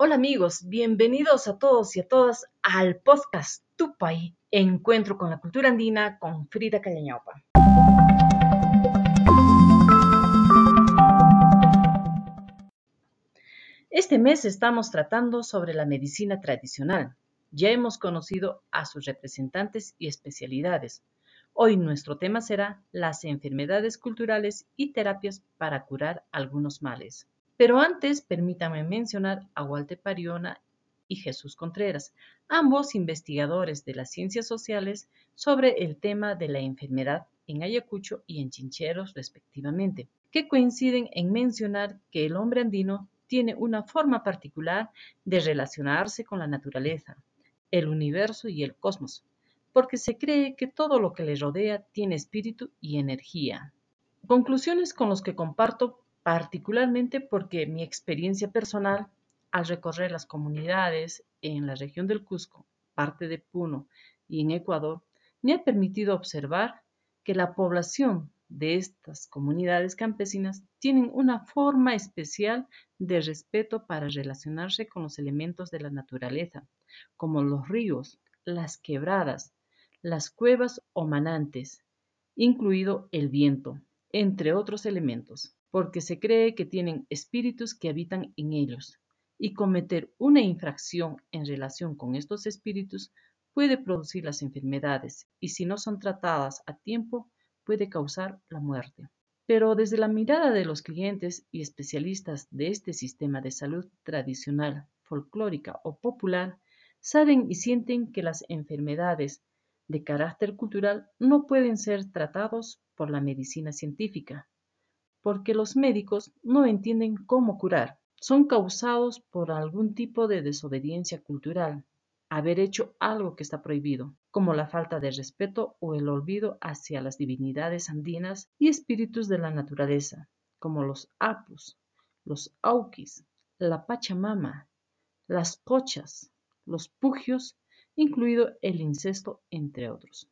Hola amigos, bienvenidos a todos y a todas al podcast Tupay, Encuentro con la Cultura Andina con Frida Callañaupa. Este mes estamos tratando sobre la medicina tradicional. Ya hemos conocido a sus representantes y especialidades. Hoy nuestro tema será las enfermedades culturales y terapias para curar algunos males. Pero antes, permítame mencionar a Walter Pariona y Jesús Contreras, ambos investigadores de las ciencias sociales sobre el tema de la enfermedad en Ayacucho y en Chincheros respectivamente, que coinciden en mencionar que el hombre andino tiene una forma particular de relacionarse con la naturaleza, el universo y el cosmos, porque se cree que todo lo que le rodea tiene espíritu y energía. Conclusiones con los que comparto particularmente porque mi experiencia personal al recorrer las comunidades en la región del Cusco, parte de Puno y en Ecuador, me ha permitido observar que la población de estas comunidades campesinas tienen una forma especial de respeto para relacionarse con los elementos de la naturaleza, como los ríos, las quebradas, las cuevas o manantes, incluido el viento, entre otros elementos porque se cree que tienen espíritus que habitan en ellos, y cometer una infracción en relación con estos espíritus puede producir las enfermedades y si no son tratadas a tiempo puede causar la muerte. Pero desde la mirada de los clientes y especialistas de este sistema de salud tradicional, folclórica o popular, saben y sienten que las enfermedades de carácter cultural no pueden ser tratados por la medicina científica, porque los médicos no entienden cómo curar. Son causados por algún tipo de desobediencia cultural, haber hecho algo que está prohibido, como la falta de respeto o el olvido hacia las divinidades andinas y espíritus de la naturaleza, como los apus, los auquis, la pachamama, las cochas, los pugios, incluido el incesto, entre otros.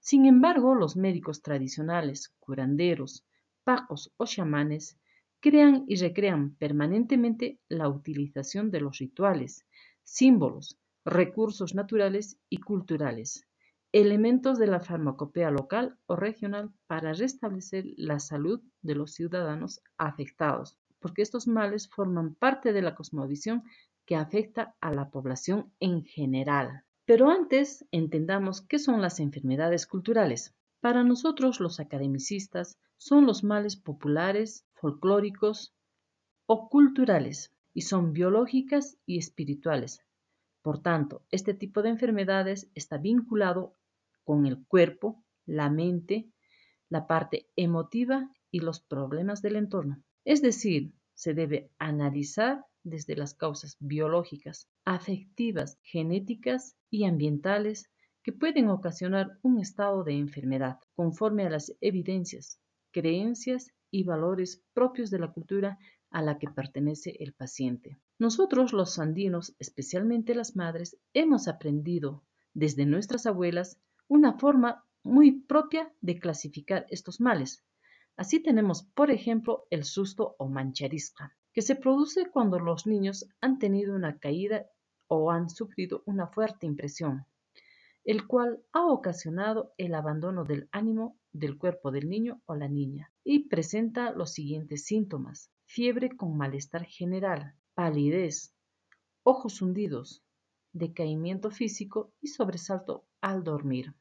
Sin embargo, los médicos tradicionales, curanderos, pacos o chamanes crean y recrean permanentemente la utilización de los rituales, símbolos, recursos naturales y culturales, elementos de la farmacopea local o regional para restablecer la salud de los ciudadanos afectados, porque estos males forman parte de la cosmovisión que afecta a la población en general. Pero antes entendamos qué son las enfermedades culturales. Para nosotros los academicistas son los males populares, folclóricos o culturales y son biológicas y espirituales. Por tanto, este tipo de enfermedades está vinculado con el cuerpo, la mente, la parte emotiva y los problemas del entorno. Es decir, se debe analizar desde las causas biológicas, afectivas, genéticas y ambientales que pueden ocasionar un estado de enfermedad, conforme a las evidencias, creencias y valores propios de la cultura a la que pertenece el paciente. Nosotros los andinos, especialmente las madres, hemos aprendido desde nuestras abuelas una forma muy propia de clasificar estos males. Así tenemos, por ejemplo, el susto o mancharisca, que se produce cuando los niños han tenido una caída o han sufrido una fuerte impresión el cual ha ocasionado el abandono del ánimo del cuerpo del niño o la niña y presenta los siguientes síntomas. Fiebre con malestar general, palidez, ojos hundidos, decaimiento físico y sobresalto al dormir.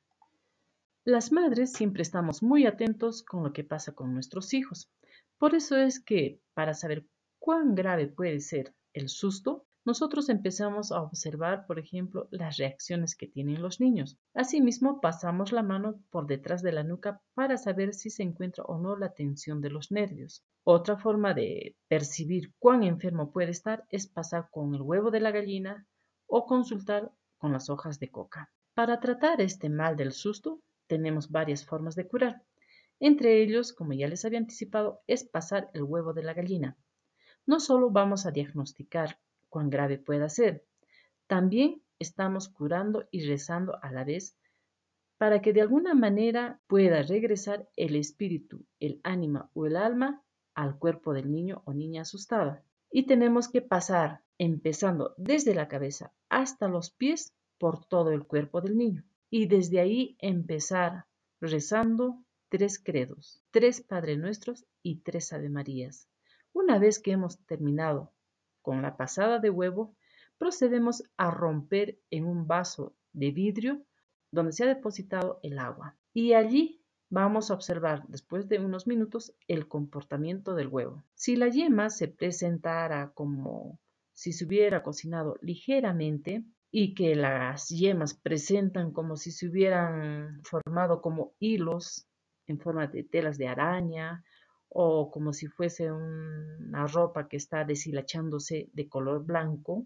Las madres siempre estamos muy atentos con lo que pasa con nuestros hijos. Por eso es que, para saber cuán grave puede ser el susto, nosotros empezamos a observar, por ejemplo, las reacciones que tienen los niños. Asimismo, pasamos la mano por detrás de la nuca para saber si se encuentra o no la tensión de los nervios. Otra forma de percibir cuán enfermo puede estar es pasar con el huevo de la gallina o consultar con las hojas de coca. Para tratar este mal del susto, tenemos varias formas de curar. Entre ellos, como ya les había anticipado, es pasar el huevo de la gallina. No solo vamos a diagnosticar cuán grave pueda ser. También estamos curando y rezando a la vez para que de alguna manera pueda regresar el espíritu, el ánima o el alma al cuerpo del niño o niña asustada. y tenemos que pasar empezando desde la cabeza hasta los pies por todo el cuerpo del niño y desde ahí empezar rezando tres credos, tres Padre Nuestros y tres Ave Marías. Una vez que hemos terminado con la pasada de huevo, procedemos a romper en un vaso de vidrio donde se ha depositado el agua. Y allí vamos a observar después de unos minutos el comportamiento del huevo. Si la yema se presentara como si se hubiera cocinado ligeramente y que las yemas presentan como si se hubieran formado como hilos en forma de telas de araña o como si fuese una ropa que está deshilachándose de color blanco,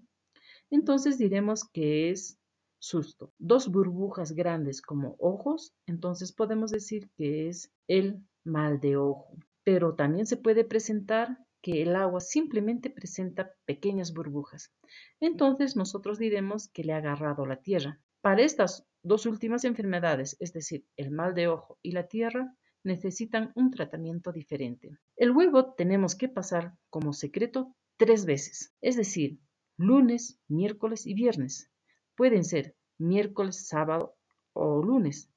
entonces diremos que es susto. Dos burbujas grandes como ojos, entonces podemos decir que es el mal de ojo. Pero también se puede presentar que el agua simplemente presenta pequeñas burbujas. Entonces nosotros diremos que le ha agarrado la tierra. Para estas dos últimas enfermedades, es decir, el mal de ojo y la tierra, necesitan un tratamiento diferente. El huevo tenemos que pasar como secreto tres veces, es decir, lunes, miércoles y viernes. Pueden ser miércoles, sábado o lunes,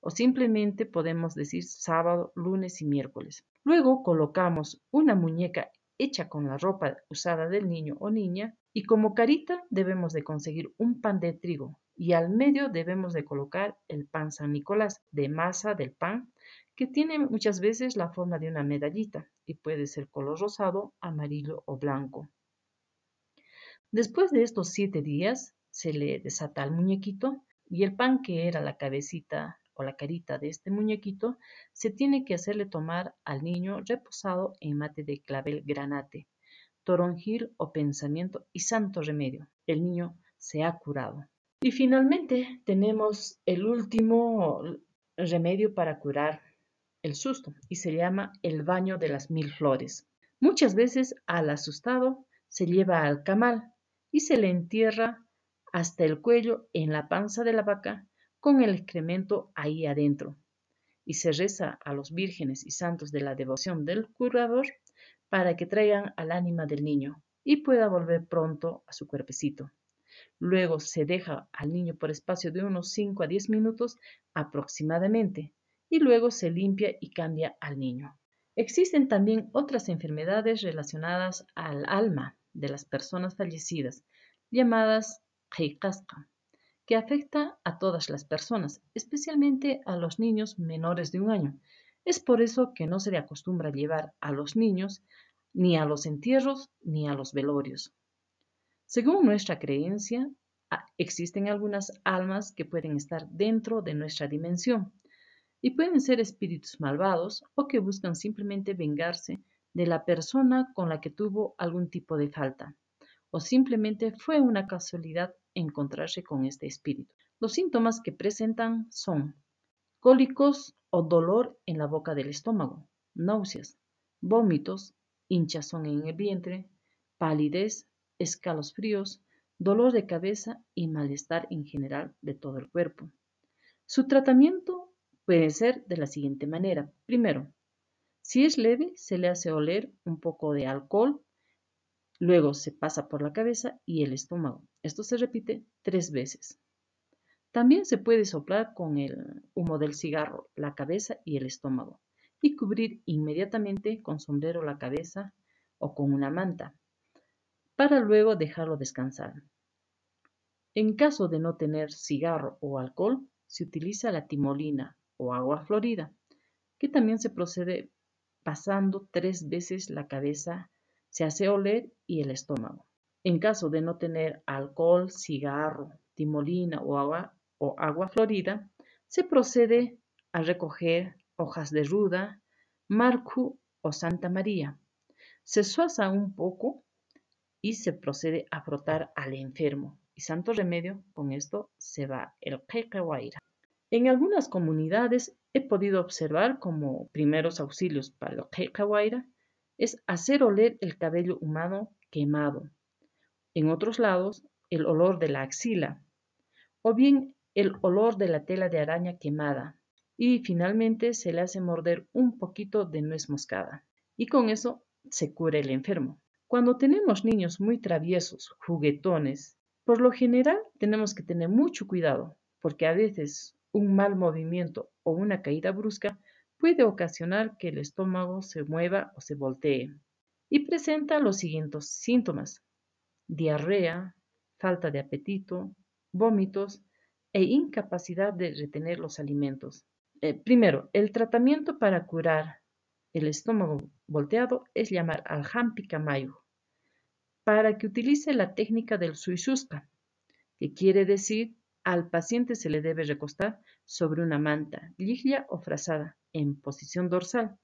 o simplemente podemos decir sábado, lunes y miércoles. Luego colocamos una muñeca hecha con la ropa usada del niño o niña y como carita debemos de conseguir un pan de trigo y al medio debemos de colocar el pan San Nicolás de masa del pan que tiene muchas veces la forma de una medallita y puede ser color rosado, amarillo o blanco. Después de estos siete días, se le desata al muñequito y el pan que era la cabecita o la carita de este muñequito se tiene que hacerle tomar al niño reposado en mate de clavel granate, toronjil o pensamiento y santo remedio. El niño se ha curado. Y finalmente tenemos el último remedio para curar el susto y se llama el baño de las mil flores. Muchas veces al asustado se lleva al camal y se le entierra hasta el cuello en la panza de la vaca con el excremento ahí adentro y se reza a los vírgenes y santos de la devoción del curador para que traigan al ánima del niño y pueda volver pronto a su cuerpecito. Luego se deja al niño por espacio de unos 5 a 10 minutos aproximadamente y luego se limpia y cambia al niño. Existen también otras enfermedades relacionadas al alma de las personas fallecidas, llamadas heikasqa, que afecta a todas las personas, especialmente a los niños menores de un año. Es por eso que no se le acostumbra llevar a los niños ni a los entierros ni a los velorios. Según nuestra creencia, existen algunas almas que pueden estar dentro de nuestra dimensión, y pueden ser espíritus malvados o que buscan simplemente vengarse de la persona con la que tuvo algún tipo de falta, o simplemente fue una casualidad encontrarse con este espíritu. Los síntomas que presentan son cólicos o dolor en la boca del estómago, náuseas, vómitos, hinchazón en el vientre, palidez, escalofríos, dolor de cabeza y malestar en general de todo el cuerpo. Su tratamiento Puede ser de la siguiente manera. Primero, si es leve, se le hace oler un poco de alcohol, luego se pasa por la cabeza y el estómago. Esto se repite tres veces. También se puede soplar con el humo del cigarro la cabeza y el estómago y cubrir inmediatamente con sombrero la cabeza o con una manta para luego dejarlo descansar. En caso de no tener cigarro o alcohol, se utiliza la timolina o agua florida, que también se procede pasando tres veces la cabeza, se hace oler y el estómago. En caso de no tener alcohol, cigarro, timolina o agua, o agua florida, se procede a recoger hojas de ruda, marcu o Santa María. Se suaza un poco y se procede a frotar al enfermo. Y santo remedio, con esto se va el quequehuaira. En algunas comunidades he podido observar como primeros auxilios para el Keikawaira es hacer oler el cabello humano quemado. En otros lados, el olor de la axila o bien el olor de la tela de araña quemada. Y finalmente se le hace morder un poquito de nuez moscada. Y con eso se cura el enfermo. Cuando tenemos niños muy traviesos, juguetones, por lo general tenemos que tener mucho cuidado, porque a veces un mal movimiento o una caída brusca puede ocasionar que el estómago se mueva o se voltee y presenta los siguientes síntomas: diarrea, falta de apetito, vómitos e incapacidad de retener los alimentos. Eh, primero, el tratamiento para curar el estómago volteado es llamar al Hampicamayo para que utilice la técnica del suisuska, que quiere decir al paciente se le debe recostar sobre una manta, liglia o frazada en posición dorsal,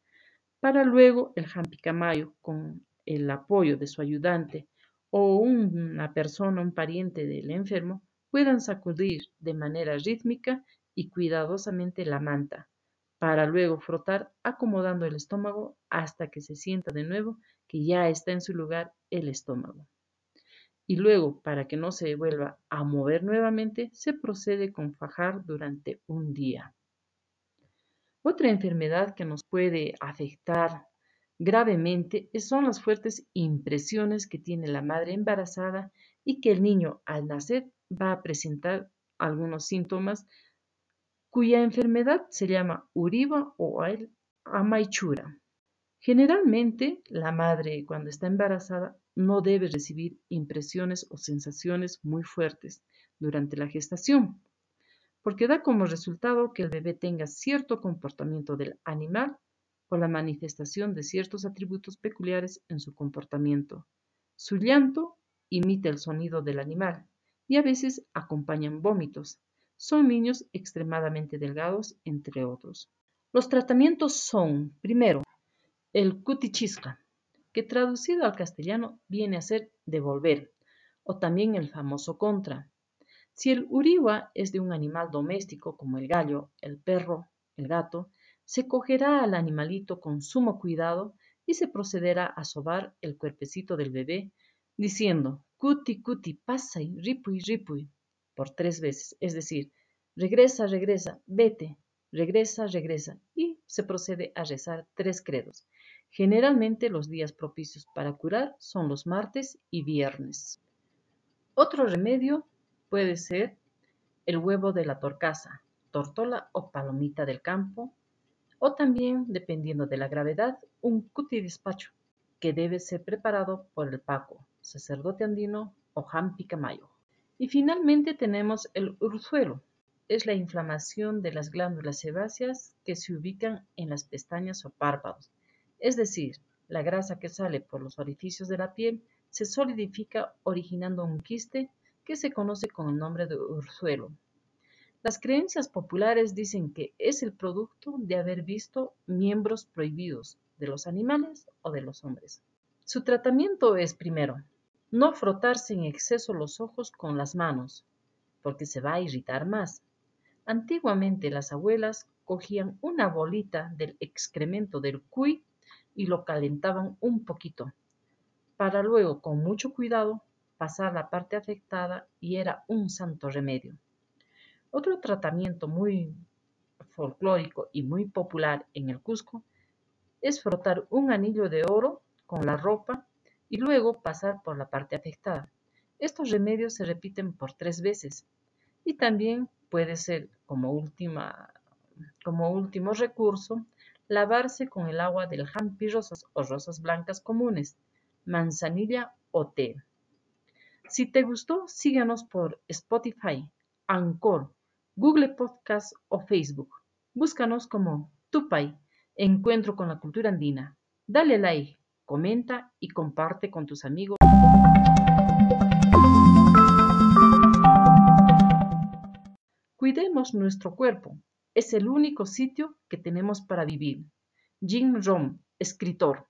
para luego el Hampicamayo con el apoyo de su ayudante o una persona, un pariente del enfermo, puedan sacudir de manera rítmica y cuidadosamente la manta, para luego frotar acomodando el estómago hasta que se sienta de nuevo que ya está en su lugar el estómago. Y luego, para que no se vuelva a mover nuevamente, se procede con fajar durante un día. Otra enfermedad que nos puede afectar gravemente son las fuertes impresiones que tiene la madre embarazada y que el niño al nacer va a presentar algunos síntomas cuya enfermedad se llama uriba o amaichura. Generalmente, la madre cuando está embarazada no debe recibir impresiones o sensaciones muy fuertes durante la gestación, porque da como resultado que el bebé tenga cierto comportamiento del animal o la manifestación de ciertos atributos peculiares en su comportamiento. Su llanto imita el sonido del animal y a veces acompañan vómitos. Son niños extremadamente delgados, entre otros. Los tratamientos son, primero, el cutichisca, que traducido al castellano viene a ser devolver, o también el famoso contra. Si el uriwa es de un animal doméstico como el gallo, el perro, el gato, se cogerá al animalito con sumo cuidado y se procederá a sobar el cuerpecito del bebé, diciendo cuti cuti pasa y ripuy ripuy por tres veces, es decir, regresa, regresa, vete, regresa, regresa, y se procede a rezar tres credos. Generalmente los días propicios para curar son los martes y viernes. Otro remedio puede ser el huevo de la torcaza, tortola o palomita del campo, o también, dependiendo de la gravedad, un cuti despacho, que debe ser preparado por el paco, sacerdote andino o Camayo. Y finalmente tenemos el urzuelo. Es la inflamación de las glándulas sebáceas que se ubican en las pestañas o párpados. Es decir, la grasa que sale por los orificios de la piel se solidifica originando un quiste que se conoce con el nombre de urzuelo. Las creencias populares dicen que es el producto de haber visto miembros prohibidos de los animales o de los hombres. Su tratamiento es primero no frotarse en exceso los ojos con las manos, porque se va a irritar más. Antiguamente las abuelas cogían una bolita del excremento del cuy y lo calentaban un poquito, para luego con mucho cuidado pasar la parte afectada y era un santo remedio. Otro tratamiento muy folclórico y muy popular en el Cusco es frotar un anillo de oro con la ropa y luego pasar por la parte afectada. Estos remedios se repiten por tres veces y también puede ser como, última, como último recurso lavarse con el agua del jampi rosas o rosas blancas comunes, manzanilla o té. Si te gustó, síganos por Spotify, Anchor, Google Podcast o Facebook. Búscanos como Tupai, Encuentro con la Cultura Andina. Dale like, comenta y comparte con tus amigos. Cuidemos nuestro cuerpo. Es el único sitio que tenemos para vivir. Jim Rom, escritor.